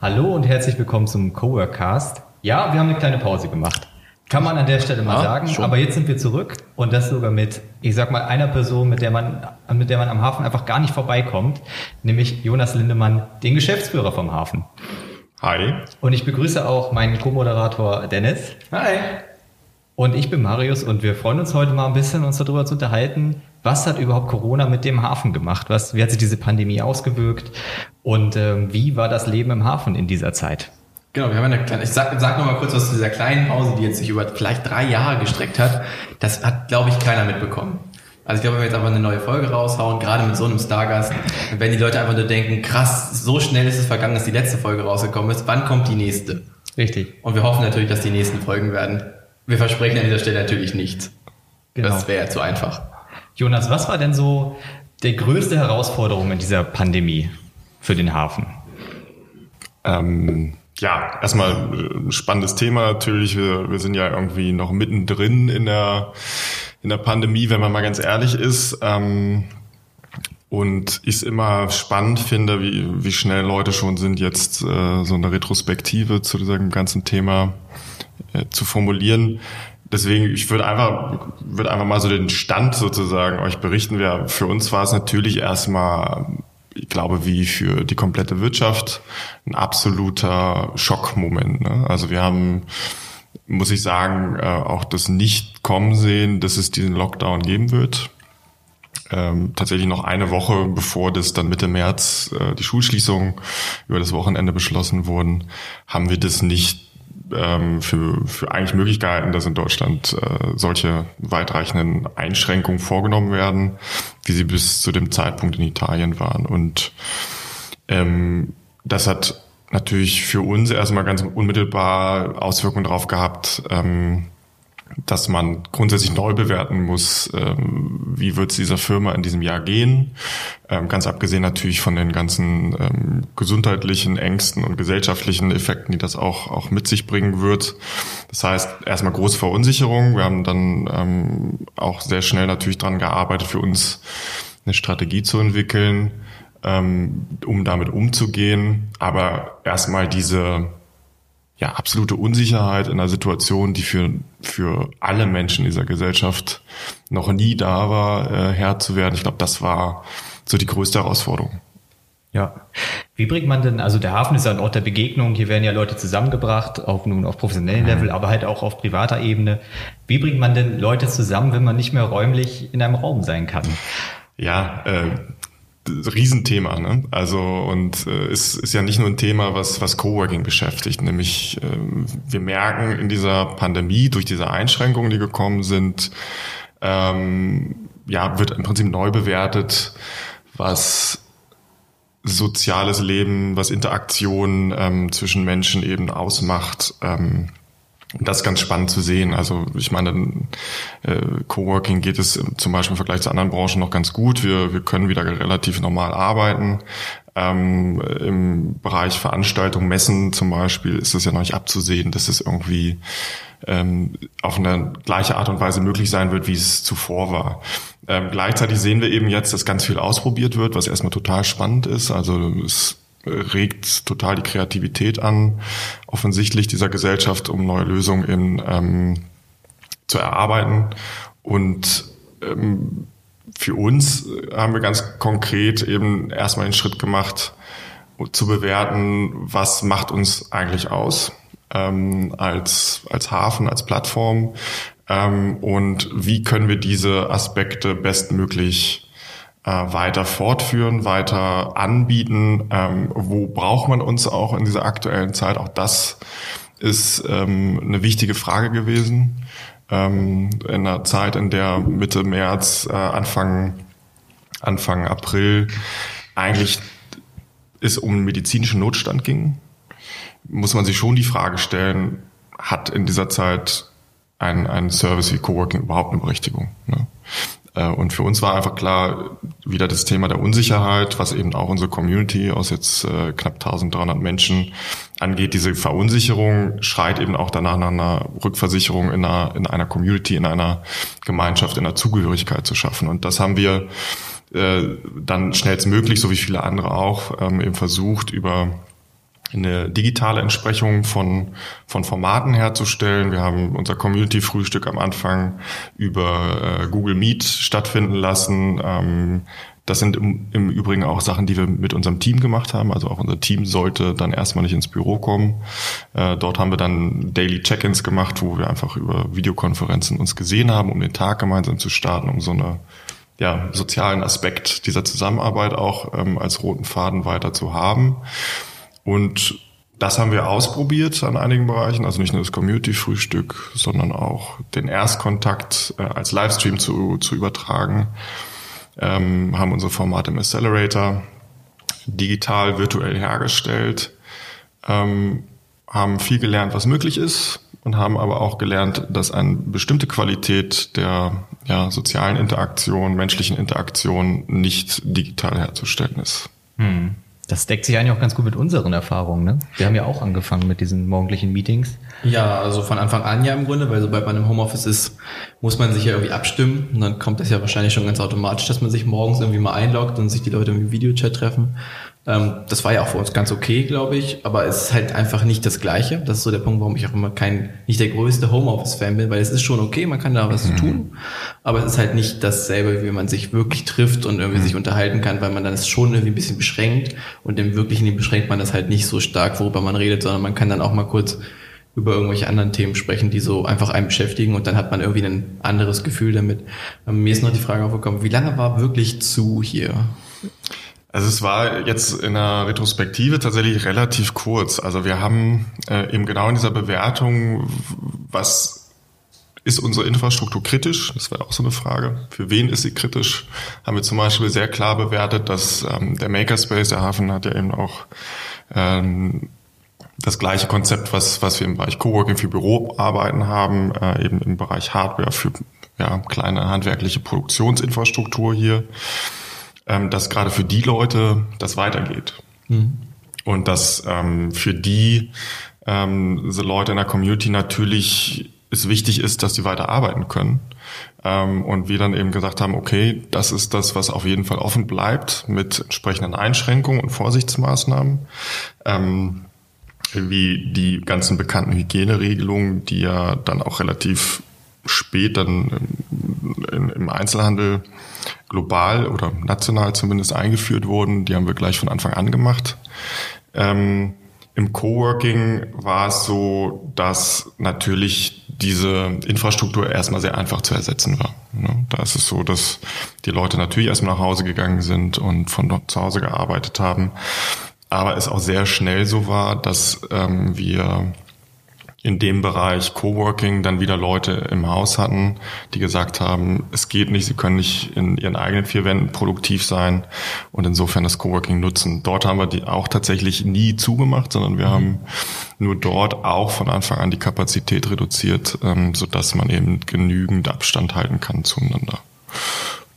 Hallo und herzlich willkommen zum Coworkcast. Ja, wir haben eine kleine Pause gemacht. Kann man an der Stelle mal Ja, sagen. schon. Aber jetzt sind wir zurück und das sogar mit, ich sag mal, einer Person, mit der man, mit der man am Hafen einfach gar nicht vorbeikommt, nämlich Jonas Lindemann, den Geschäftsführer vom Hafen. Hi. Und ich begrüße auch meinen Co-Moderator Dennis. Hi. Und ich bin Marius und wir freuen uns heute mal ein bisschen, uns darüber zu unterhalten, was hat überhaupt Corona mit dem Hafen gemacht? Was, wie hat sich diese Pandemie ausgewirkt? Und ähm, wie war das Leben im Hafen in dieser Zeit? Genau, wir haben eine kleine, ich sag, sag noch mal kurz was zu dieser kleinen Pause, die jetzt sich über vielleicht drei Jahre gestreckt hat. Das hat, glaube ich, keiner mitbekommen. Also ich glaube, wenn wir jetzt einfach eine neue Folge raushauen, gerade mit so einem Stargast, werden die Leute einfach nur denken, krass, so schnell ist es vergangen, dass die letzte Folge rausgekommen ist. Wann kommt die nächste? Richtig. Und wir hoffen natürlich, dass die nächsten Folgen werden. Wir versprechen an dieser Stelle natürlich nichts. Genau. Das wäre ja zu einfach. Jonas, was war denn so die größte Herausforderung in dieser Pandemie für den Hafen? Ähm, ja, erstmal äh, ein spannendes Thema natürlich. Wir, wir sind ja irgendwie noch mittendrin in der, in der Pandemie, wenn man mal ganz ehrlich ist. Ähm, und ich es immer spannend finde, wie, wie schnell Leute schon sind, jetzt äh, so eine Retrospektive zu diesem ganzen Thema äh, zu formulieren. Deswegen, ich würde einfach, würde einfach mal so den Stand sozusagen euch berichten. Wir, für uns war es natürlich erstmal, ich glaube, wie für die komplette Wirtschaft, ein absoluter Schockmoment. Ne? Also wir haben, muss ich sagen, äh, auch das nicht kommen sehen, dass es diesen Lockdown geben wird ähm, tatsächlich noch eine Woche, bevor das dann Mitte März äh, die Schulschließungen über das Wochenende beschlossen wurden, haben wir das nicht ähm, für, für eigentlich möglich gehalten, dass in Deutschland äh, solche weitreichenden Einschränkungen vorgenommen werden, wie sie bis zu dem Zeitpunkt in Italien waren. Und ähm, das hat natürlich für uns erstmal ganz unmittelbar Auswirkungen darauf gehabt, ähm, dass man grundsätzlich neu bewerten muss, ähm, wie wird es dieser Firma in diesem Jahr gehen. Ähm, ganz abgesehen natürlich von den ganzen ähm, gesundheitlichen Ängsten und gesellschaftlichen Effekten, die das auch, auch mit sich bringen wird. Das heißt, erstmal große Verunsicherung. Wir haben dann ähm, auch sehr schnell natürlich dran gearbeitet, für uns eine Strategie zu entwickeln, ähm, um damit umzugehen. Aber erstmal diese ja, absolute Unsicherheit in einer Situation, die für, für alle Menschen dieser Gesellschaft noch nie da war, äh, Herr zu werden. Ich glaube, das war so die größte Herausforderung. Ja. Wie bringt man denn, also der Hafen ist ja ein Ort der Begegnung, hier werden ja Leute zusammengebracht, auf nun auf professionellem Level, aber halt auch auf privater Ebene. Wie bringt man denn Leute zusammen, wenn man nicht mehr räumlich in einem Raum sein kann? Ja, äh, Riesenthema, ne? Also und äh, ist, ist ja nicht nur ein Thema, was was Coworking beschäftigt. Nämlich äh, wir merken in dieser Pandemie durch diese Einschränkungen, die gekommen sind, ähm, ja wird im Prinzip neu bewertet, was soziales Leben, was Interaktion ähm, zwischen Menschen eben ausmacht. Ähm, das ist ganz spannend zu sehen. Also ich meine, äh, Coworking geht es zum Beispiel im Vergleich zu anderen Branchen noch ganz gut. Wir, wir können wieder relativ normal arbeiten. Ähm, Im Bereich Veranstaltung, Messen zum Beispiel ist es ja noch nicht abzusehen, dass es irgendwie ähm, auf eine gleiche Art und Weise möglich sein wird, wie es zuvor war. Ähm, gleichzeitig sehen wir eben jetzt, dass ganz viel ausprobiert wird, was erstmal total spannend ist. Also es regt total die Kreativität an, offensichtlich dieser Gesellschaft, um neue Lösungen in, ähm, zu erarbeiten. Und ähm, für uns haben wir ganz konkret eben erstmal den Schritt gemacht, zu bewerten, was macht uns eigentlich aus ähm, als, als Hafen, als Plattform ähm, und wie können wir diese Aspekte bestmöglich äh, weiter fortführen, weiter anbieten. Ähm, wo braucht man uns auch in dieser aktuellen Zeit? Auch das ist ähm, eine wichtige Frage gewesen. Ähm, in einer Zeit, in der Mitte März, äh, Anfang, Anfang April eigentlich es um einen medizinischen Notstand ging, muss man sich schon die Frage stellen, hat in dieser Zeit ein, ein Service wie Coworking überhaupt eine Berechtigung? Ne? Äh, und für uns war einfach klar, wieder das Thema der Unsicherheit, was eben auch unsere Community aus jetzt äh, knapp 1300 Menschen angeht. Diese Verunsicherung schreit eben auch danach nach einer Rückversicherung in einer, in einer Community, in einer Gemeinschaft, in einer Zugehörigkeit zu schaffen. Und das haben wir äh, dann schnellstmöglich, so wie viele andere auch, ähm, eben versucht, über eine digitale Entsprechung von, von Formaten herzustellen. Wir haben unser Community-Frühstück am Anfang über äh, Google Meet stattfinden lassen. Ähm, das sind im, im Übrigen auch Sachen, die wir mit unserem Team gemacht haben. Also auch unser Team sollte dann erstmal nicht ins Büro kommen. Äh, dort haben wir dann Daily Check-ins gemacht, wo wir einfach über Videokonferenzen uns gesehen haben, um den Tag gemeinsam zu starten, um so eine ja, sozialen Aspekt dieser Zusammenarbeit auch ähm, als roten Faden weiter zu haben. Und das haben wir ausprobiert an einigen Bereichen, also nicht nur das Community-Frühstück, sondern auch den Erstkontakt äh, als Livestream zu, zu übertragen. Ähm, haben unsere Formate im Accelerator digital, virtuell hergestellt, ähm, haben viel gelernt, was möglich ist und haben aber auch gelernt, dass eine bestimmte Qualität der ja, sozialen Interaktion, menschlichen Interaktion nicht digital herzustellen ist. Hm. Das deckt sich eigentlich auch ganz gut mit unseren Erfahrungen. Ne? Wir haben ja auch angefangen mit diesen morgendlichen Meetings. Ja, also von Anfang an ja im Grunde, weil sobald man im Homeoffice ist, muss man sich ja irgendwie abstimmen. Und dann kommt das ja wahrscheinlich schon ganz automatisch, dass man sich morgens irgendwie mal einloggt und sich die Leute im Videochat treffen. Ähm, das war ja auch für uns ganz okay, glaube ich, aber es ist halt einfach nicht das Gleiche. Das ist so der Punkt, warum ich auch immer kein, nicht der größte Homeoffice-Fan bin, weil es ist schon okay, man kann da was mhm. tun, aber es ist halt nicht dasselbe, wie man sich wirklich trifft und irgendwie mhm. sich unterhalten kann, weil man dann ist schon irgendwie ein bisschen beschränkt und im Wirklichen beschränkt man das halt nicht so stark, worüber man redet, sondern man kann dann auch mal kurz über irgendwelche anderen Themen sprechen, die so einfach einen beschäftigen und dann hat man irgendwie ein anderes Gefühl damit. Ähm, mir ist noch die Frage aufgekommen, wie lange war wirklich zu hier? Also es war jetzt in der Retrospektive tatsächlich relativ kurz. Also wir haben äh, eben genau in dieser Bewertung, was ist unsere Infrastruktur kritisch? Das wäre auch so eine Frage. Für wen ist sie kritisch? Haben wir zum Beispiel sehr klar bewertet, dass ähm, der Makerspace, der Hafen hat ja eben auch ähm, das gleiche Konzept, was, was wir im Bereich Coworking für Büroarbeiten haben, äh, eben im Bereich Hardware für ja, kleine handwerkliche Produktionsinfrastruktur hier dass gerade für die Leute das weitergeht. Mhm. Und dass ähm, für die ähm, so Leute in der Community natürlich es wichtig ist, dass sie weiter arbeiten können. Ähm, und wir dann eben gesagt haben, okay, das ist das, was auf jeden Fall offen bleibt mit entsprechenden Einschränkungen und Vorsichtsmaßnahmen. Ähm, wie die ganzen bekannten Hygieneregelungen, die ja dann auch relativ spät dann im Einzelhandel global oder national zumindest eingeführt wurden. Die haben wir gleich von Anfang an gemacht. Ähm, Im Coworking war es so, dass natürlich diese Infrastruktur erstmal sehr einfach zu ersetzen war. Ne? Da ist es so, dass die Leute natürlich erstmal nach Hause gegangen sind und von dort zu Hause gearbeitet haben. Aber es auch sehr schnell so war, dass ähm, wir in dem Bereich Coworking dann wieder Leute im Haus hatten, die gesagt haben, es geht nicht, sie können nicht in ihren eigenen vier Wänden produktiv sein und insofern das Coworking nutzen. Dort haben wir die auch tatsächlich nie zugemacht, sondern wir haben nur dort auch von Anfang an die Kapazität reduziert, ähm, sodass man eben genügend Abstand halten kann zueinander.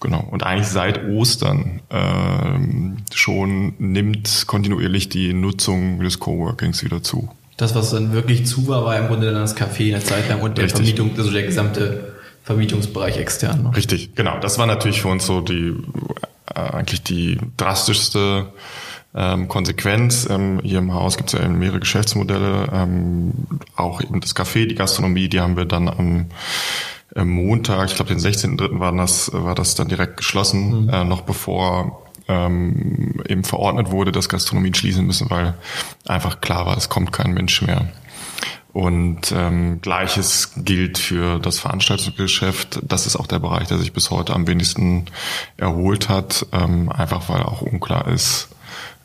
Genau. Und eigentlich seit Ostern ähm, schon nimmt kontinuierlich die Nutzung des Coworkings wieder zu. Das, was dann wirklich zu war, war im Grunde dann das Café eine Zeit lang und der Richtig. Vermietung, also der gesamte Vermietungsbereich extern. Ne? Richtig, genau. Das war natürlich für uns so die äh, eigentlich die drastischste ähm, Konsequenz. Ähm, hier im Haus gibt es ja eben mehrere Geschäftsmodelle, ähm, auch eben das Café, die Gastronomie, die haben wir dann am Montag, ich glaube den 16.3. war das, war das dann direkt geschlossen, mhm. äh, noch bevor ähm, eben verordnet wurde, dass Gastronomien schließen müssen, weil einfach klar war, es kommt kein Mensch mehr. Und ähm, gleiches gilt für das Veranstaltungsgeschäft. Das ist auch der Bereich, der sich bis heute am wenigsten erholt hat, ähm, einfach weil auch unklar ist,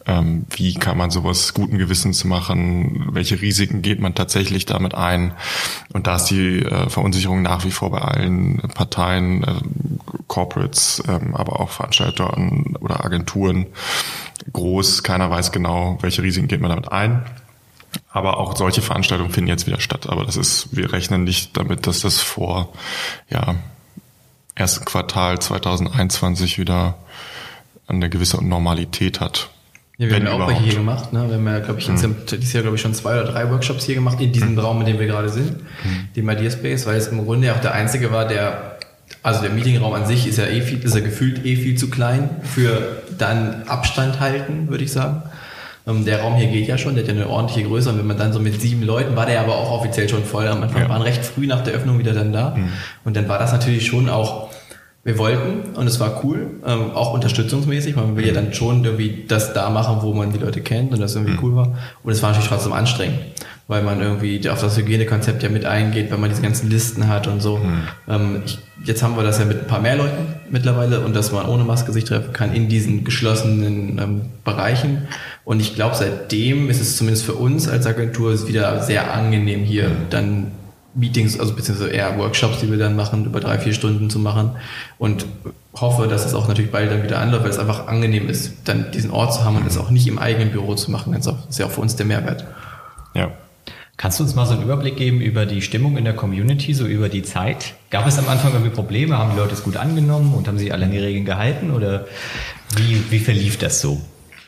ähm, wie kann man sowas guten Gewissens machen, welche Risiken geht man tatsächlich damit ein. Und da ist die äh, Verunsicherung nach wie vor bei allen Parteien äh, Corporates, ähm, aber auch Veranstalter oder Agenturen groß. Keiner weiß genau, welche Risiken geht man damit ein. Aber auch solche Veranstaltungen finden jetzt wieder statt. Aber das ist, wir rechnen nicht damit, dass das vor ja, ersten Quartal 2021 wieder eine gewisse Normalität hat. Ja, wir haben ja auch welche hier gemacht. Ne? Wir haben ja, glaube ich, mhm. dieses Jahr, glaube ich, schon zwei oder drei Workshops hier gemacht in diesem mhm. Raum, in dem wir gerade sind, mhm. dem Idea Space, weil es im Grunde ja auch der einzige war, der, also der Meetingraum an sich ist ja eh viel, ist ja gefühlt eh viel zu klein für dann Abstand halten, würde ich sagen. Ähm, der Raum hier geht ja schon, der hat ja eine ordentliche Größe und wenn man dann so mit sieben Leuten, war der aber auch offiziell schon voll. Am Anfang ja. waren recht früh nach der Öffnung wieder dann da. Mhm. Und dann war das natürlich schon auch wir wollten und es war cool, ähm, auch unterstützungsmäßig, weil man will ja dann schon irgendwie das da machen, wo man die Leute kennt und das irgendwie mhm. cool war. Und es war natürlich trotzdem anstrengend, weil man irgendwie auf das Hygienekonzept ja mit eingeht, weil man diese ganzen Listen hat und so. Mhm. Ähm, ich, jetzt haben wir das ja mit ein paar mehr Leuten mittlerweile und dass man ohne Maske sich treffen kann in diesen geschlossenen ähm, Bereichen. Und ich glaube, seitdem ist es zumindest für uns als Agentur wieder sehr angenehm hier mhm. dann Meetings, also beziehungsweise eher Workshops, die wir dann machen, über drei, vier Stunden zu machen und hoffe, dass es auch natürlich bald dann wieder anläuft, weil es einfach angenehm ist, dann diesen Ort zu haben und es auch nicht im eigenen Büro zu machen. Das ist ja auch für uns der Mehrwert. Ja. Kannst du uns mal so einen Überblick geben über die Stimmung in der Community, so über die Zeit? Gab es am Anfang irgendwie Probleme? Haben die Leute es gut angenommen und haben sich alle an die Regeln gehalten? Oder wie, wie verlief das so?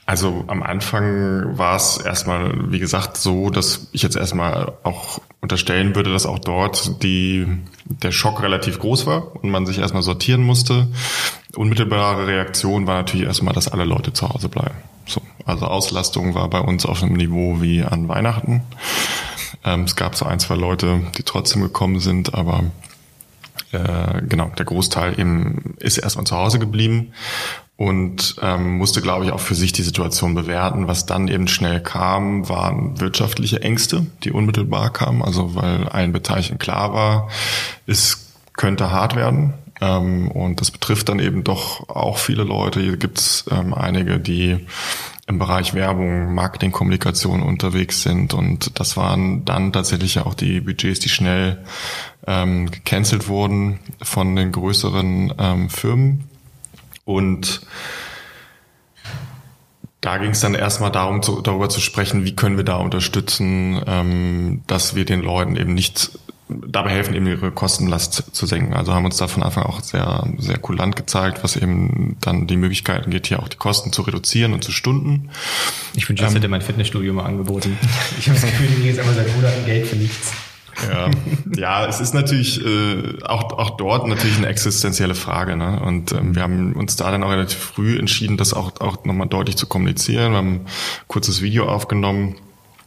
Also am Anfang war es erstmal, wie gesagt, so, dass ich jetzt erstmal auch unterstellen würde, dass auch dort die, der Schock relativ groß war und man sich erstmal sortieren musste. Unmittelbare Reaktion war natürlich erstmal, dass alle Leute zu Hause bleiben. So, also Auslastung war bei uns auf einem Niveau wie an Weihnachten. Ähm, es gab so ein, zwei Leute, die trotzdem gekommen sind, aber äh, genau, der Großteil eben ist erstmal zu Hause geblieben und ähm, musste, glaube ich, auch für sich die Situation bewerten. Was dann eben schnell kam, waren wirtschaftliche Ängste, die unmittelbar kamen. Also weil allen Beteiligten klar war, es könnte hart werden. Ähm, und das betrifft dann eben doch auch viele Leute. Hier gibt es ähm, einige, die im Bereich Werbung, Marketing, Kommunikation unterwegs sind. Und das waren dann tatsächlich auch die Budgets, die schnell ähm, gecancelt wurden von den größeren ähm, Firmen und da ging es dann erstmal darum, zu, darüber zu sprechen, wie können wir da unterstützen, ähm, dass wir den Leuten eben nicht dabei helfen, eben ihre Kostenlast zu senken. Also haben uns da von Anfang auch sehr, sehr kulant gezeigt, was eben dann die Möglichkeiten geht, hier auch die Kosten zu reduzieren und zu Stunden. Ich wünsche, das ähm, hätte mein Fitnessstudio mal angeboten. Ich habe das Gefühl, ich jetzt aber seit Monaten Geld für nichts. Ja, ja es ist natürlich äh, auch, auch dort natürlich eine existenzielle Frage. Ne? Und ähm, wir haben uns da dann auch relativ früh entschieden, das auch, auch nochmal deutlich zu kommunizieren. Wir haben ein kurzes Video aufgenommen,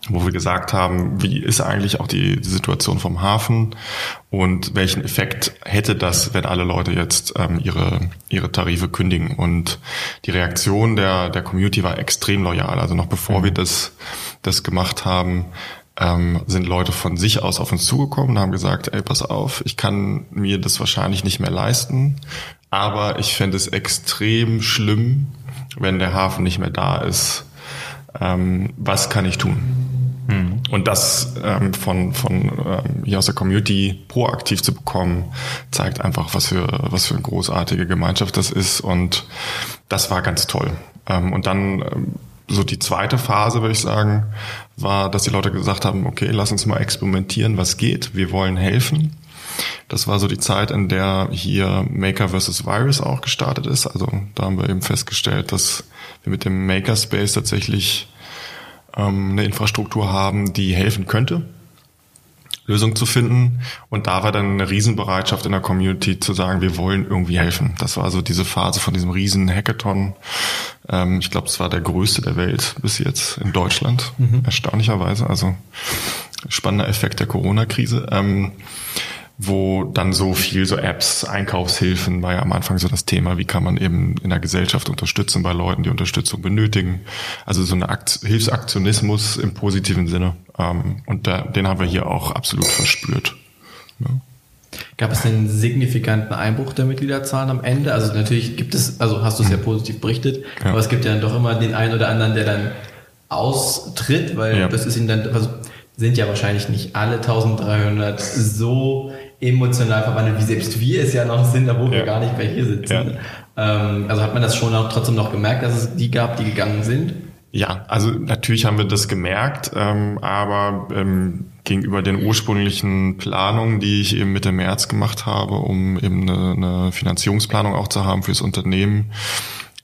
wo wir gesagt haben, wie ist eigentlich auch die, die Situation vom Hafen und welchen Effekt hätte das, wenn alle Leute jetzt ähm, ihre, ihre Tarife kündigen. Und die Reaktion der, der Community war extrem loyal. Also noch bevor mhm. wir das, das gemacht haben, ähm, sind Leute von sich aus auf uns zugekommen und haben gesagt, ey, pass auf, ich kann mir das wahrscheinlich nicht mehr leisten, aber ich fände es extrem schlimm, wenn der Hafen nicht mehr da ist. Ähm, was kann ich tun? Und das ähm, von, von ähm, hier aus der Community proaktiv zu bekommen, zeigt einfach, was für, was für eine großartige Gemeinschaft das ist. Und das war ganz toll. Ähm, und dann ähm, so die zweite Phase, würde ich sagen, war, dass die Leute gesagt haben, okay, lass uns mal experimentieren, was geht. Wir wollen helfen. Das war so die Zeit, in der hier Maker vs. Virus auch gestartet ist. Also da haben wir eben festgestellt, dass wir mit dem Makerspace tatsächlich ähm, eine Infrastruktur haben, die helfen könnte. Lösung zu finden. Und da war dann eine Riesenbereitschaft in der Community zu sagen, wir wollen irgendwie helfen. Das war so diese Phase von diesem riesen Hackathon. Ähm, ich glaube, es war der größte der Welt bis jetzt in Deutschland, mhm. erstaunlicherweise. Also spannender Effekt der Corona-Krise. Ähm, wo dann so viel so Apps, Einkaufshilfen war ja am Anfang so das Thema, wie kann man eben in der Gesellschaft unterstützen bei Leuten, die Unterstützung benötigen. Also so Akt Hilfsaktionismus im positiven Sinne. Ähm, und da, den haben wir hier auch absolut verspürt. Ja. Gab es einen signifikanten Einbruch der Mitgliederzahlen am Ende? Also natürlich gibt es, also hast du es ja positiv berichtet, ja. aber es gibt ja dann doch immer den einen oder anderen, der dann austritt, weil ja. das ist ihn dann, also sind ja wahrscheinlich nicht alle 1300 so emotional verwandelt, wie selbst wir es ja noch sind, obwohl wir Ja. gar nicht mehr hier sitzen. Ja. Ähm, also hat man das schon auch trotzdem noch gemerkt, dass es die gab, die gegangen sind? Ja, also natürlich haben wir das gemerkt, ähm, aber ähm, gegenüber den ursprünglichen Planungen, die ich eben Mitte März gemacht habe, um eben eine, eine Finanzierungsplanung auch zu haben fürs Unternehmen,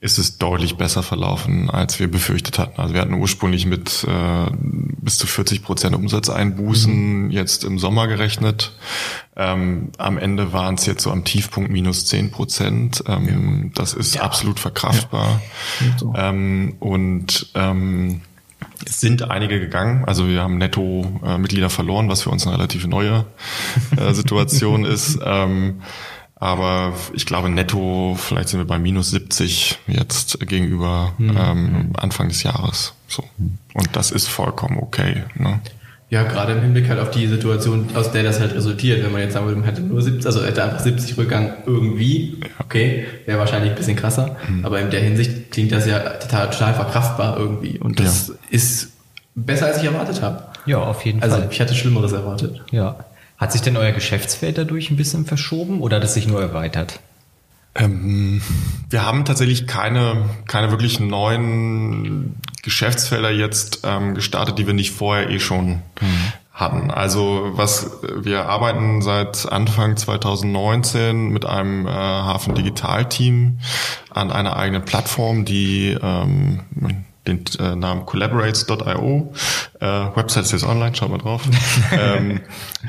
ist es deutlich besser verlaufen, als wir befürchtet hatten. Also wir hatten ursprünglich mit äh, bis zu 40 Prozent Umsatzeinbußen jetzt im Sommer gerechnet. Ähm, am Ende waren es jetzt so am Tiefpunkt minus 10 Prozent. Ähm, Das ist absolut verkraftbar. So. Ähm, und ähm, es sind einige gegangen. Also wir haben netto äh, Mitglieder verloren, was für uns eine relativ neue äh, Situation ist. Ähm, aber ich glaube, netto, vielleicht sind wir bei minus 70 jetzt gegenüber ähm, Anfang des Jahres. So. Und das ist vollkommen okay. Ne? Ja, gerade im Hinblick halt auf die Situation, aus der das halt resultiert. Wenn man jetzt sagen würde, man hätte nur 70, also hätte einfach 70 Rückgang irgendwie, okay, wäre wahrscheinlich ein bisschen krasser. Aber in der Hinsicht klingt das ja total, total verkraftbar irgendwie. Und das ist besser, als ich erwartet habe. Ja, auf jeden Also Fall. ich hatte Schlimmeres erwartet. Ja. Hat sich denn euer Geschäftsfeld dadurch ein bisschen verschoben oder hat es sich nur erweitert? Ähm, wir haben tatsächlich keine, keine wirklich neuen Geschäftsfelder jetzt ähm, gestartet, die wir nicht vorher eh schon hatten. Also was wir arbeiten seit Anfang 2019 mit einem äh, Hafen Digital Team an einer eigenen Plattform, die ähm, den äh, Namen collaborates.io. Äh, Website ist jetzt online, schaut mal drauf. ähm,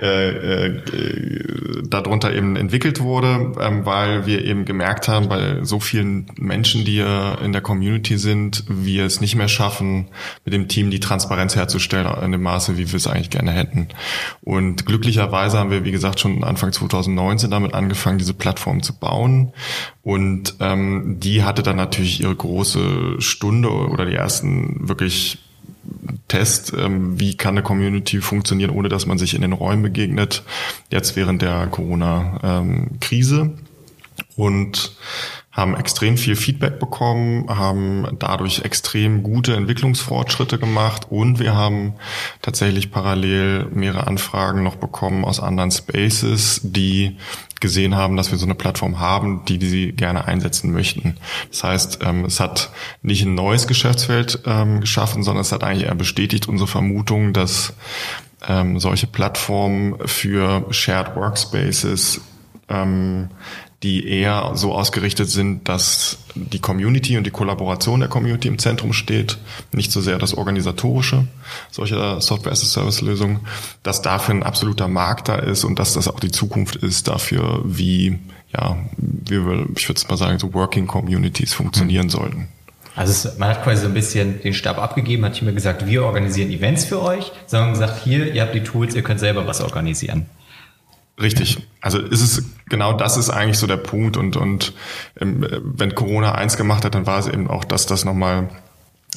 äh, äh, darunter eben entwickelt wurde, ähm, weil wir eben gemerkt haben, bei so vielen Menschen, die in der Community sind, wir es nicht mehr schaffen, mit dem Team die Transparenz herzustellen in dem Maße, wie wir es eigentlich gerne hätten. Und glücklicherweise haben wir, wie gesagt, schon Anfang 2019 damit angefangen, diese Plattform zu bauen. Und ähm, die hatte dann natürlich ihre große Stunde oder die ersten wirklich Test, ähm, wie kann eine Community funktionieren, ohne dass man sich in den Räumen begegnet, jetzt während der Corona-Krise. und haben extrem viel Feedback bekommen, haben dadurch extrem gute Entwicklungsfortschritte gemacht und wir haben tatsächlich parallel mehrere Anfragen noch bekommen aus anderen Spaces, die gesehen haben, dass wir so eine Plattform haben, die, die sie gerne einsetzen möchten. Das heißt, ähm, es hat nicht ein neues Geschäftsfeld ähm, geschaffen, sondern es hat eigentlich eher bestätigt unsere Vermutung, dass ähm, solche Plattformen für Shared Workspaces die eher so ausgerichtet sind, dass die Community und die Kollaboration der Community im Zentrum steht, nicht so sehr das Organisatorische solcher Software-as-a-Service-Lösungen, dass dafür ein absoluter Markt da ist und dass das auch die Zukunft ist dafür, wie, ja, wie wir, ich würde mal sagen, so Working Communities funktionieren sollten. Also es, man hat quasi so ein bisschen den Stab abgegeben, hat nicht mehr gesagt, wir organisieren Events für euch, sondern gesagt, hier, ihr habt die Tools, ihr könnt selber was organisieren. Richtig. Also ist es genau das ist eigentlich so der Punkt und und ähm, wenn Corona eins gemacht hat, dann war es eben auch, dass das nochmal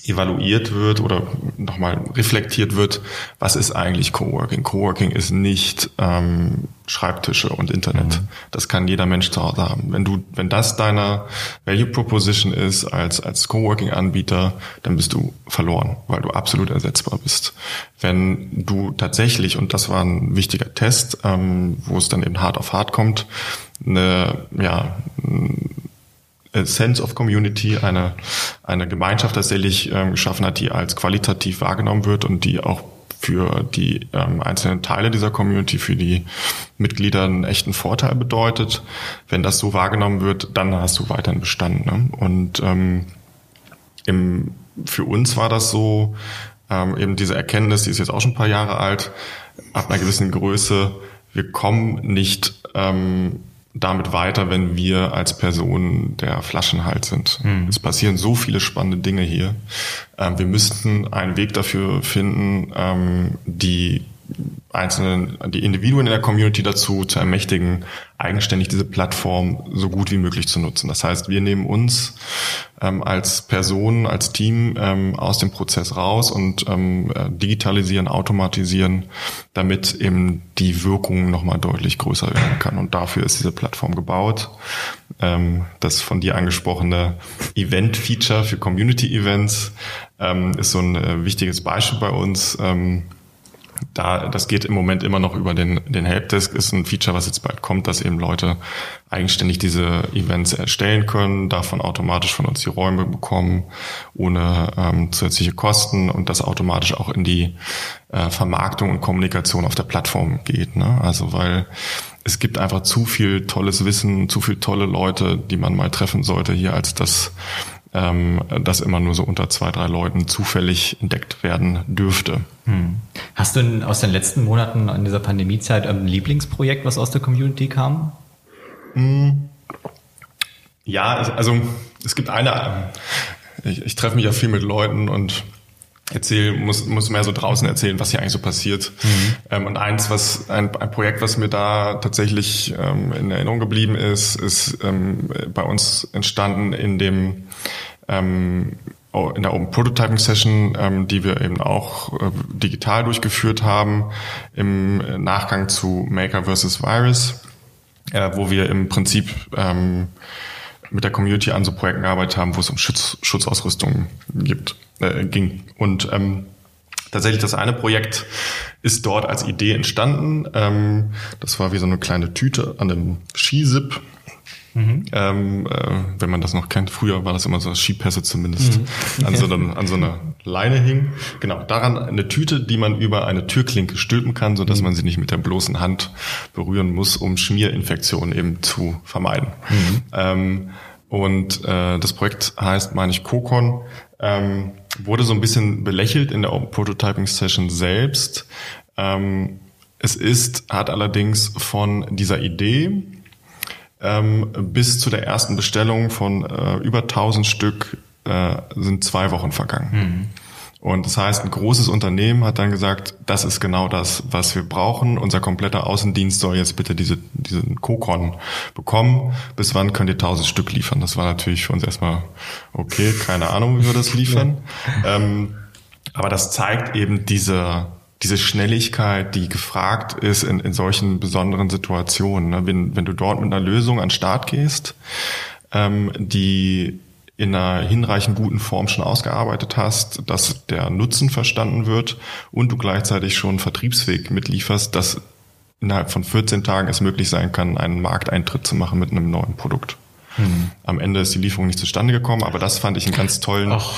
evaluiert wird oder nochmal reflektiert wird, was ist eigentlich Coworking? Coworking ist nicht ähm, Schreibtische und Internet. Das kann jeder Mensch zu Hause haben. Wenn du, wenn das deine Value Proposition ist als als Coworking-Anbieter, dann bist du verloren, weil du absolut ersetzbar bist. Wenn du tatsächlich und das war ein wichtiger Test, ähm, wo es dann eben hart auf hart kommt, eine ja a Sense of Community, eine, eine Gemeinschaft tatsächlich ähm, geschaffen hat, die als qualitativ wahrgenommen wird und die auch für die ähm, einzelnen Teile dieser Community, für die Mitglieder einen echten Vorteil bedeutet. Wenn das so wahrgenommen wird, dann hast du weiterhin Bestand. Ne? Und ähm, im, für uns war das so, ähm, eben diese Erkenntnis, die ist jetzt auch schon ein paar Jahre alt, ab einer gewissen Größe, wir kommen nicht ähm, damit weiter, wenn wir als Person der Flaschenhalt sind. Es passieren so viele spannende Dinge hier. Ähm, wir müssten einen Weg dafür finden, ähm, die einzelnen, die Individuen in der Community dazu zu ermächtigen, eigenständig diese Plattform so gut wie möglich zu nutzen. Das heißt, wir nehmen uns ähm, als Person, als Team ähm, aus dem Prozess raus und ähm, äh, digitalisieren, automatisieren, damit eben die Wirkung nochmal deutlich größer werden kann. Und dafür ist diese Plattform gebaut. Ähm, das von dir angesprochene Event-Feature für Community-Events ähm, ist so ein äh, wichtiges Beispiel bei uns. Ähm, da, das geht im Moment immer noch über den, den Helpdesk, ist ein Feature, was jetzt bald kommt, dass eben Leute eigenständig diese Events erstellen können, davon automatisch von uns die Räume bekommen, ohne ähm, zusätzliche Kosten und das automatisch auch in die äh, Vermarktung und Kommunikation auf der Plattform geht. Ne? Also weil es gibt einfach zu viel tolles Wissen, zu viel tolle Leute, die man mal treffen sollte hier, als dass ähm, das immer nur so unter zwei, drei Leuten zufällig entdeckt werden dürfte. Hm. Hast du in, aus den letzten Monaten an dieser Pandemiezeit ein Lieblingsprojekt, was aus der Community kam? Hm. Ja, also es gibt eine, ich, ich treffe mich ja viel mit Leuten und erzähle, muss, muss mehr so draußen erzählen, was hier eigentlich so passiert. Mhm. Ähm, und eins, was ein, ein Projekt, was mir da tatsächlich ähm, in Erinnerung geblieben ist, ist ähm, bei uns entstanden in dem ähm, in der Open Prototyping Session, ähm, die wir eben auch äh, digital durchgeführt haben, im Nachgang zu Maker vs. Virus, äh, wo wir im Prinzip ähm, mit der Community an so Projekten gearbeitet haben, wo es um Schutz, Schutzausrüstung gibt, äh, ging. Und ähm, tatsächlich das eine Projekt ist dort als Idee entstanden. Ähm, das war wie so eine kleine Tüte an einem Skisip. Mhm. Ähm, äh, wenn man das noch kennt, früher war das immer so Skipässe zumindest, mhm. an, so einem, an so einer Leine hing. Genau, daran eine Tüte, die man über eine Türklinke stülpen kann, so dass mhm. man sie nicht mit der bloßen Hand berühren muss, um Schmierinfektionen eben zu vermeiden. Mhm. Ähm, und äh, das Projekt heißt, meine ich, Kokon, ähm, wurde so ein bisschen belächelt in der Open Prototyping Session selbst. Ähm, es ist, hat allerdings von dieser Idee ähm, bis zu der ersten Bestellung von äh, über 1000 Stück äh, sind zwei Wochen vergangen. Mhm. Und das heißt, ein großes Unternehmen hat dann gesagt, das ist genau das, was wir brauchen. Unser kompletter Außendienst soll jetzt bitte diese, diesen Kokon bekommen. Bis wann könnt ihr tausend Stück liefern? Das war natürlich für uns erstmal, okay, keine Ahnung, wie wir das liefern. Ja. Ähm, aber das zeigt eben diese, diese Schnelligkeit, die gefragt ist in, in solchen besonderen Situationen. Ne? Wenn, wenn du dort mit einer Lösung an den Start gehst, ähm, die in einer hinreichend guten Form schon ausgearbeitet hast, dass der Nutzen verstanden wird und du gleichzeitig schon Vertriebsweg mitlieferst, dass innerhalb von 14 Tagen es möglich sein kann, einen Markteintritt zu machen mit einem neuen Produkt. Hm. Am Ende ist die Lieferung nicht zustande gekommen, aber das fand ich einen ganz tollen. Ach,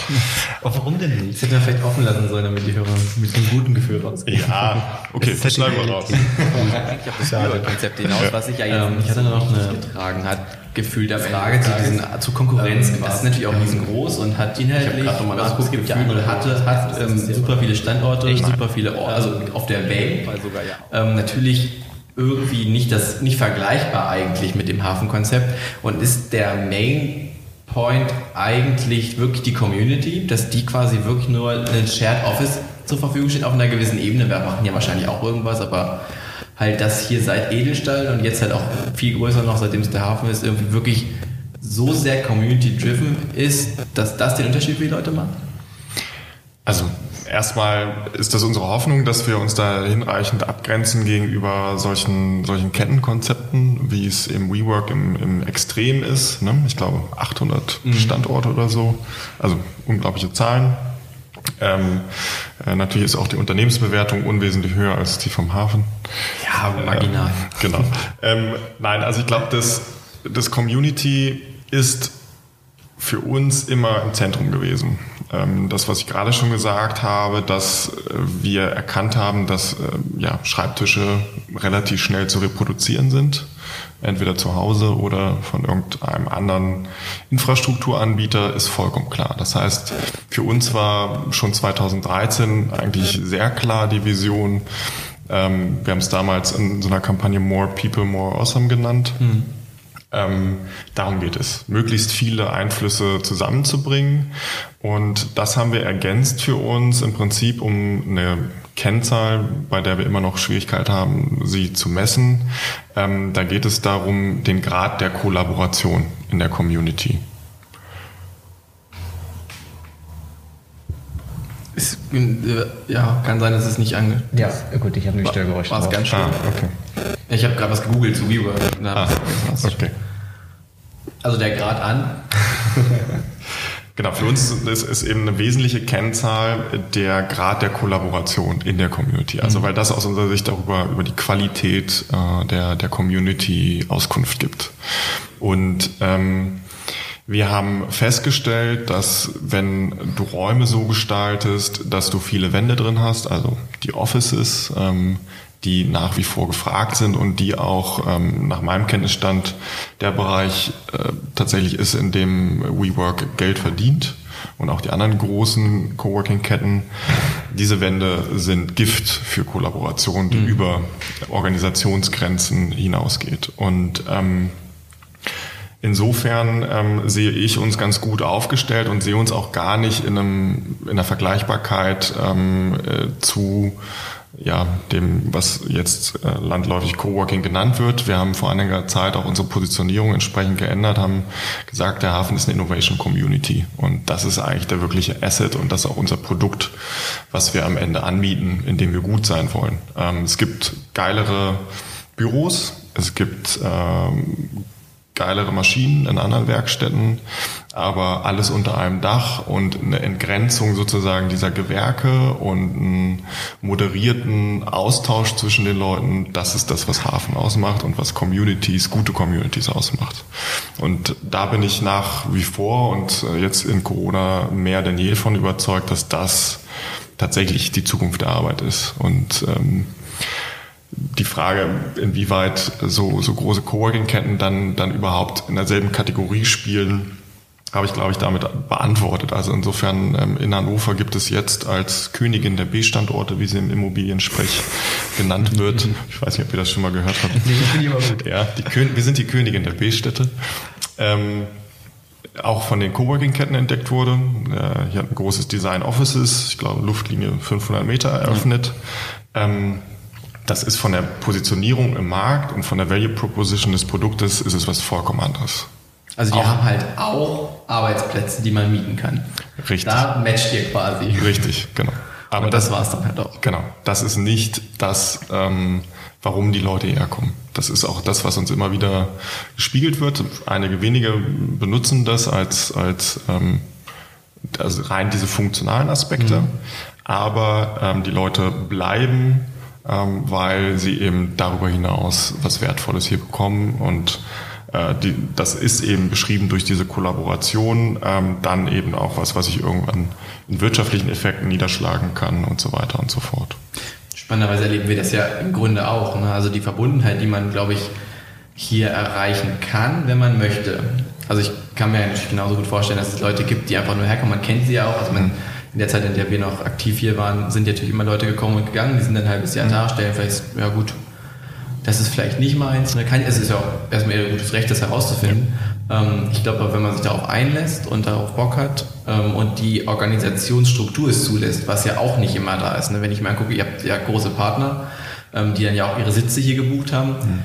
warum denn nicht? Das hätte man vielleicht offen lassen sollen, damit die Hörer mit einem guten Gefühl rausgehen. Ja, okay, das schneiden wir raus. Eigentlich auf das Konzept hinaus, was sich ja jetzt ähm, ich hatte noch eine getragen hat. Gefühl der Frage zu, diesen, zu Konkurrenz. Ähm, das ist natürlich auch riesengroß und hat inhaltlich was gibt ja und hatte, hat ähm, super viele Standorte, Echt? super viele Orte, also auf der Welt. Sogar, ja. Ähm, natürlich irgendwie nicht das nicht vergleichbar eigentlich mit dem Hafenkonzept und ist der Main Point eigentlich wirklich die Community, dass die quasi wirklich nur ein Shared Office zur Verfügung steht auf einer gewissen Ebene. Wir machen ja wahrscheinlich auch irgendwas, aber halt das hier seit Edelstahl und jetzt halt auch viel größer noch, seitdem es der Hafen ist, irgendwie wirklich so sehr community-driven ist, dass das den Unterschied für die Leute macht? Also erstmal ist das unsere Hoffnung, dass wir uns da hinreichend abgrenzen gegenüber solchen, solchen Kettenkonzepten, wie es im WeWork im, im Extrem ist. Ne? Ich glaube 800 mhm. Standorte oder so. Also unglaubliche Zahlen. Ähm, äh, natürlich ist auch die Unternehmensbewertung unwesentlich höher als die vom Hafen. Ja, marginal. Ähm, genau. Ähm, nein, also ich glaube, das, das Community ist für uns immer im Zentrum gewesen. Ähm, das, was ich gerade schon gesagt habe, dass äh, wir erkannt haben, dass äh, ja, Schreibtische relativ schnell zu reproduzieren sind, entweder zu Hause oder von irgendeinem anderen Infrastrukturanbieter, ist vollkommen klar. Das heißt, für uns war schon 2013 eigentlich sehr klar die Vision, ähm, wir haben es damals in so einer Kampagne More People, More Awesome genannt. Mhm ähm, darum geht es, möglichst viele Einflüsse zusammenzubringen. Und das haben wir ergänzt für uns im Prinzip um eine Kennzahl, bei der wir immer noch Schwierigkeit haben, sie zu messen. Ähm, da geht es darum, den Grad der Kollaboration in der Community. Ist, äh, ja, kann sein, dass es nicht ange... Ja, gut, ich habe nämlich Störgeräusch War es ganz schön. Ah, okay. Ich habe gerade was gegoogelt zu WeWork. Ah, okay. Also der Grad an. Genau, für uns ist, ist eben eine wesentliche Kennzahl der Grad der Kollaboration in der Community. Also mhm. weil das aus unserer Sicht darüber über die Qualität äh, der, der Community Auskunft gibt. Und ähm, wir haben festgestellt, dass wenn du Räume so gestaltest, dass du viele Wände drin hast, also die Offices, ähm, die nach wie vor gefragt sind und die auch ähm, nach meinem Kenntnisstand der Bereich äh, tatsächlich ist, in dem WeWork Geld verdient und auch die anderen großen Coworking-Ketten. Diese Wände sind Gift für Kollaboration, die mhm. über Organisationsgrenzen hinausgeht. Und ähm, Insofern ähm, sehe ich uns ganz gut aufgestellt und sehe uns auch gar nicht in, einem, in einer Vergleichbarkeit ähm, äh, zu ja, dem, was jetzt äh, landläufig Coworking genannt wird. Wir haben vor einiger Zeit auch unsere Positionierung entsprechend geändert, haben gesagt, der Hafen ist eine Innovation Community und das ist eigentlich der wirkliche Asset und das ist auch unser Produkt, was wir am Ende anbieten, in dem wir gut sein wollen. Ähm, es gibt geilere Büros, es gibt ähm, geilere Maschinen in anderen Werkstätten, aber alles unter einem Dach und eine Entgrenzung sozusagen dieser Gewerke und einen moderierten Austausch zwischen den Leuten, das ist das, was Hafen ausmacht und was Communities, gute Communities ausmacht. Und da bin ich nach wie vor und jetzt in Corona mehr denn je von überzeugt, dass das tatsächlich die Zukunft der Arbeit ist. Und ähm, die Frage, inwieweit so, so große Coworking-Ketten dann, dann überhaupt in derselben Kategorie spielen, habe ich, glaube ich, damit beantwortet. Also insofern ähm, in Hannover gibt es jetzt als Königin der B-Standorte, wie sie im Immobiliensprech genannt wird. Ich weiß nicht, ob ihr das schon mal gehört habt. Ja, die wir sind die Königin der B-Städte. Ähm, auch von den Coworking-Ketten entdeckt wurde. Äh, hier hat ein großes Design Offices, ich glaube Luftlinie 500 Meter eröffnet. Ähm, das ist von der Positionierung im Markt und von der Value Proposition des Produktes ist es was vollkommen anderes. Also die auch. haben halt auch Arbeitsplätze, die man mieten kann. Richtig. Da matcht ihr quasi. Richtig, genau. Aber das, das war es dann halt auch. Genau. Das ist nicht das, ähm, warum die Leute herkommen. Das ist auch das, was uns immer wieder gespiegelt wird. Einige wenige benutzen das als, als ähm, also rein diese funktionalen Aspekte. Mhm. Aber ähm, die Leute bleiben ähm, weil sie eben darüber hinaus was Wertvolles hier bekommen und äh, die, das ist eben beschrieben durch diese Kollaboration, ähm, dann eben auch was, was ich irgendwann in wirtschaftlichen Effekten niederschlagen kann und so weiter und so fort. Spannenderweise erleben wir das ja im Grunde auch. Ne? Also die Verbundenheit, die man, glaube ich, hier erreichen kann, wenn man möchte. Also ich kann mir natürlich genauso gut vorstellen, dass es Leute gibt, die einfach nur herkommen. Man kennt sie ja auch. Also man in der Zeit, in der wir noch aktiv hier waren, sind natürlich immer Leute gekommen und gegangen, die sind dann ein halbes Jahr mhm. da, stellen vielleicht, ja gut, das ist vielleicht nicht meins. Es ist ja auch erstmal ihr gutes Recht, das herauszufinden. Ja. Ähm, ich glaube, wenn man sich darauf einlässt und darauf Bock hat ähm, und die Organisationsstruktur es zulässt, was ja auch nicht immer da ist. Ne? Wenn ich mir angucke, ihr habt ja große Partner, ähm, die dann ja auch ihre Sitze hier gebucht haben. Mhm.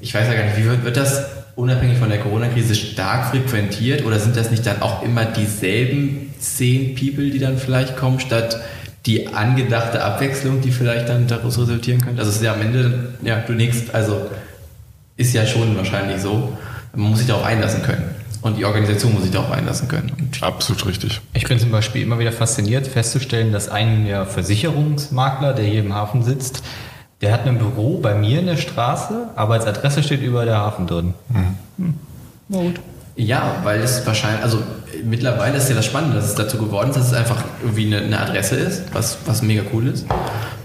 Ich weiß ja gar nicht, wie wird, wird das unabhängig von der Corona-Krise stark frequentiert oder sind das nicht dann auch immer dieselben zehn People, die dann vielleicht kommen, statt die angedachte Abwechslung, die vielleicht dann daraus resultieren könnte? Also es ist ja am Ende, ja, du nickst, also ist ja schon wahrscheinlich so. Man muss sich darauf einlassen können. Und die Organisation muss sich darauf einlassen können. Absolut richtig. Ich bin zum Beispiel immer wieder fasziniert festzustellen, dass ein ja, Versicherungsmakler, der hier im Hafen sitzt, der hat ein Büro bei mir in der Straße, aber als Adresse steht über der Hafen drin. Mhm. Hm. Na gut. Ja, weil es wahrscheinlich, also mittlerweile ist ja das Spannende, dass es dazu geworden ist, dass es einfach irgendwie eine, eine Adresse ist, was, was mega cool ist.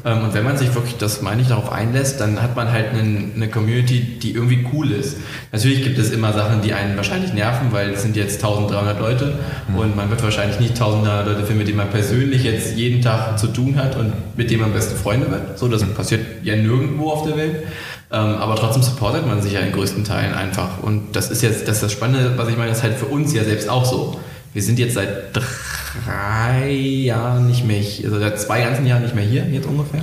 Ähm, und wenn man sich wirklich, das meine ich, darauf einlässt, dann hat man halt eine, eine Community, die irgendwie cool ist. Natürlich gibt es immer Sachen, die einen wahrscheinlich nerven, weil es sind jetzt 1300 Leute mhm. und man wird wahrscheinlich nicht 1300 Leute finden, mit denen man persönlich jetzt jeden Tag zu tun hat und mit denen man beste Freunde wird. So, das mhm. passiert ja nirgendwo auf der Welt. Ähm, aber trotzdem supportet man sich ja in größten Teilen einfach. Und das ist jetzt, das ist das Spannende, was ich meine, das ist halt für uns ja selbst auch so. Wir sind jetzt seit drei Jahren nicht mehr, also seit zwei ganzen Jahren nicht mehr hier, jetzt ungefähr.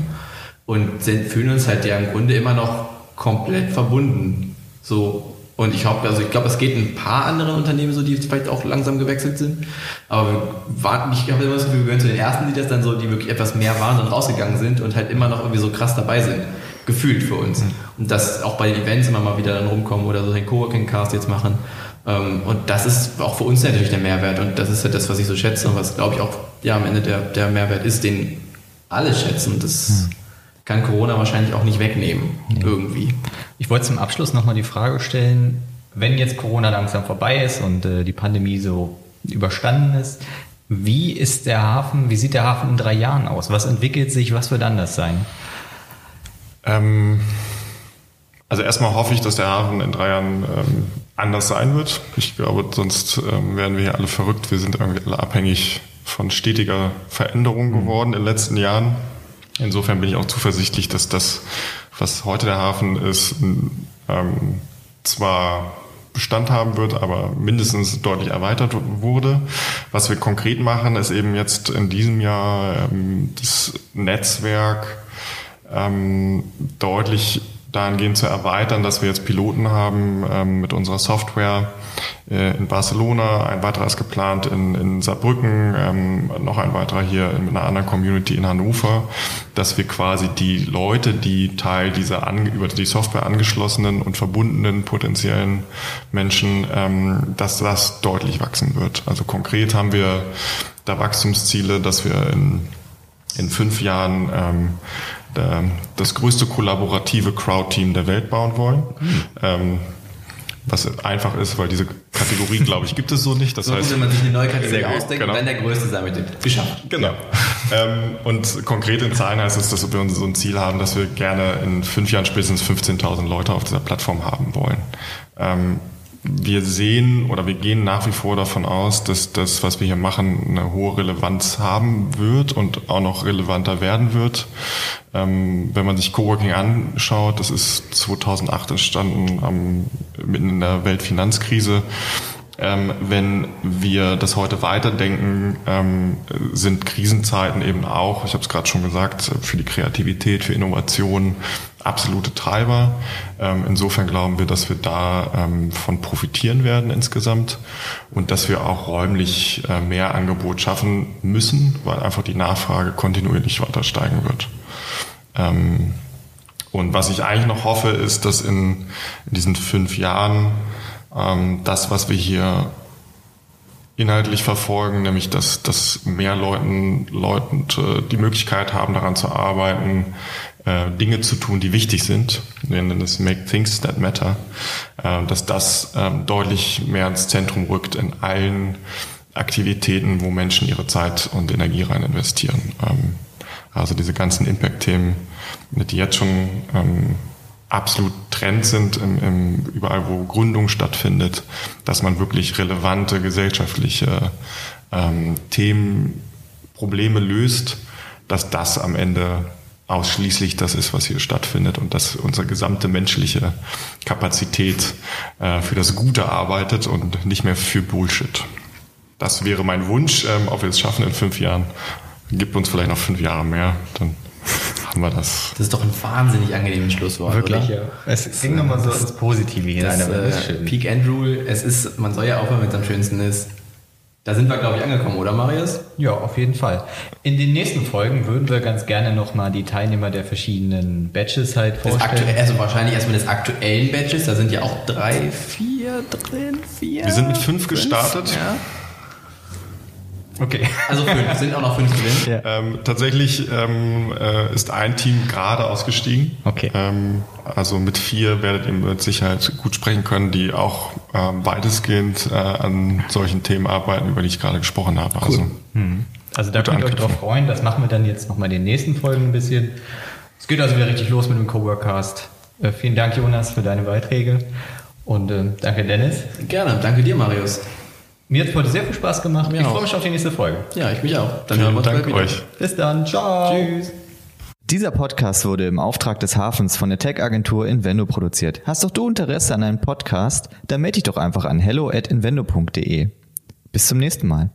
Und sind, fühlen uns halt ja im Grunde immer noch komplett verbunden. So. Und ich hoffe, also ich glaube, es geht ein paar andere Unternehmen so, die vielleicht auch langsam gewechselt sind. Aber wir warten, ich habe immer das wir gehören zu den ersten, die das dann so, die wirklich etwas mehr waren und rausgegangen sind und halt immer noch irgendwie so krass dabei sind gefühlt für uns. Mhm. Und dass auch bei den Events immer mal wieder dann rumkommen oder so den Coworking Cast jetzt machen. Ähm, und das ist auch für uns natürlich der Mehrwert und das ist ja das, was ich so schätze und was, glaube ich, auch ja, am Ende der, der Mehrwert ist, den alle schätzen. Das hm. kann Corona wahrscheinlich auch nicht wegnehmen, nee. irgendwie. Ich wollte zum Abschluss nochmal die Frage stellen, wenn jetzt Corona langsam vorbei ist und äh, die Pandemie so überstanden ist, wie ist der Hafen, wie sieht der Hafen in drei Jahren aus? Was entwickelt sich, was wird anders sein? Ähm, also erstmal hoffe ich, dass der Hafen in drei Jahren ähm, anders sein wird. Ich glaube, sonst ähm, werden wir hier alle verrückt. Wir sind irgendwie alle abhängig von stetiger Veränderung mhm. geworden in den letzten Jahren. Insofern bin ich auch zuversichtlich, dass das, was heute der Hafen ist, ähm, zwar Bestand haben wird, aber mindestens deutlich erweitert wurde. Was wir konkret machen, ist eben jetzt in diesem Jahr ähm, das Netzwerk ähm, deutlich dahingehend zu erweitern, dass wir jetzt Piloten haben ähm, mit unserer Software äh, in Barcelona, ein weiterer ist geplant in, in Saarbrücken, ähm, noch ein weiterer hier in einer anderen Community in Hannover, dass wir quasi die Leute, die Teil dieser an, über die Software angeschlossenen und verbundenen potenziellen Menschen, ähm, dass das deutlich wachsen wird. Also konkret haben wir da Wachstumsziele, dass wir in, in fünf Jahren ähm, das größte kollaborative Crowd-Team der Welt bauen wollen. Mhm. Ähm, was einfach ist, weil diese Kategorie, glaube ich, gibt es so nicht. Das so heißt, wenn man sich eine neue Kategorie ausdenkt genau. und dann der Größte sein mit Geschafft. Genau. ähm, und konkret in Zahlen heißt es, dass wir so ein Ziel haben, dass wir gerne in fünf Jahren spätestens 15.000 Leute auf dieser Plattform haben wollen. Ähm, wir sehen oder wir gehen nach wie vor davon aus, dass das, was wir hier machen, eine hohe Relevanz haben wird und auch noch relevanter werden wird. Ähm, wenn man sich Coworking anschaut, das ist 2008 entstanden, am, mitten in der Weltfinanzkrise. Ähm, wenn wir das heute weiterdenken, ähm, sind Krisenzeiten eben auch, ich habe es gerade schon gesagt, für die Kreativität, für Innovation absolute Treiber. Ähm, insofern glauben wir, dass wir da ähm, von profitieren werden insgesamt und dass wir auch räumlich äh, mehr Angebot schaffen müssen, weil einfach die Nachfrage kontinuierlich weiter steigen wird. Ähm, und was ich eigentlich noch hoffe, ist, dass in, in diesen fünf Jahren ähm, das, was wir hier inhaltlich verfolgen, nämlich dass, dass mehr Leuten, Leuten äh, die Möglichkeit haben, daran zu arbeiten, äh, Dinge zu tun, die wichtig sind. Wir nennen es Make Things That Matter, äh, dass das äh, deutlich mehr ins Zentrum rückt in allen Aktivitäten, wo Menschen ihre Zeit und Energie rein investieren. Ähm, also diese ganzen Impact-Themen, die jetzt schon ähm, absolut Trend sind, im, im, überall wo Gründung stattfindet, dass man wirklich relevante gesellschaftliche ähm, Themen, Probleme löst, dass das am Ende ausschließlich das ist, was hier stattfindet und dass unsere gesamte menschliche Kapazität äh, für das Gute arbeitet und nicht mehr für Bullshit. Das wäre mein Wunsch, ähm, ob wir es schaffen in fünf Jahren. Gibt uns vielleicht noch fünf Jahre mehr, dann haben wir das. Das ist doch ein wahnsinnig angenehmes Schlusswort. Wirklich, oder? ja. Es ging nochmal so ins Positive hinein. Das, äh, Peak End Rule, es ist, man soll ja aufhören, wenn es am schönsten ist. Da sind wir, glaube ich, angekommen, oder Marius? Ja, auf jeden Fall. In den nächsten Folgen würden wir ganz gerne nochmal die Teilnehmer der verschiedenen Batches halt vorstellen. also wahrscheinlich erstmal des aktuellen Batches, da sind ja auch drei, vier drin, vier. Wir sind mit fünf, fünf gestartet. Ja. Okay. Also fünf, sind auch noch fünf drin. Ja. Ähm, tatsächlich ähm, äh, ist ein Team gerade ausgestiegen. Okay. Ähm, also mit vier werdet ihr mit Sicherheit gut sprechen können, die auch ähm, weitestgehend äh, an solchen Themen arbeiten, über die ich gerade gesprochen habe. Cool. Also, mhm. also da könnt ihr euch drauf freuen. Das machen wir dann jetzt nochmal in den nächsten Folgen ein bisschen. Es geht also wieder richtig los mit dem Coworkcast. Äh, vielen Dank, Jonas, für deine Beiträge. Und äh, danke, Dennis. Gerne. Danke dir, Marius. Mir hat es heute sehr viel Spaß gemacht. Mir ich freue mich auf die nächste Folge. Ja, ich mich auch. Dann hören wir uns Dank bald wieder. euch. Bis dann. Ciao. Tschüss. Dieser Podcast wurde im Auftrag des Hafens von der Tech-Agentur Invendo produziert. Hast doch du Interesse an einem Podcast? Dann melde dich doch einfach an hello at invendo.de. Bis zum nächsten Mal.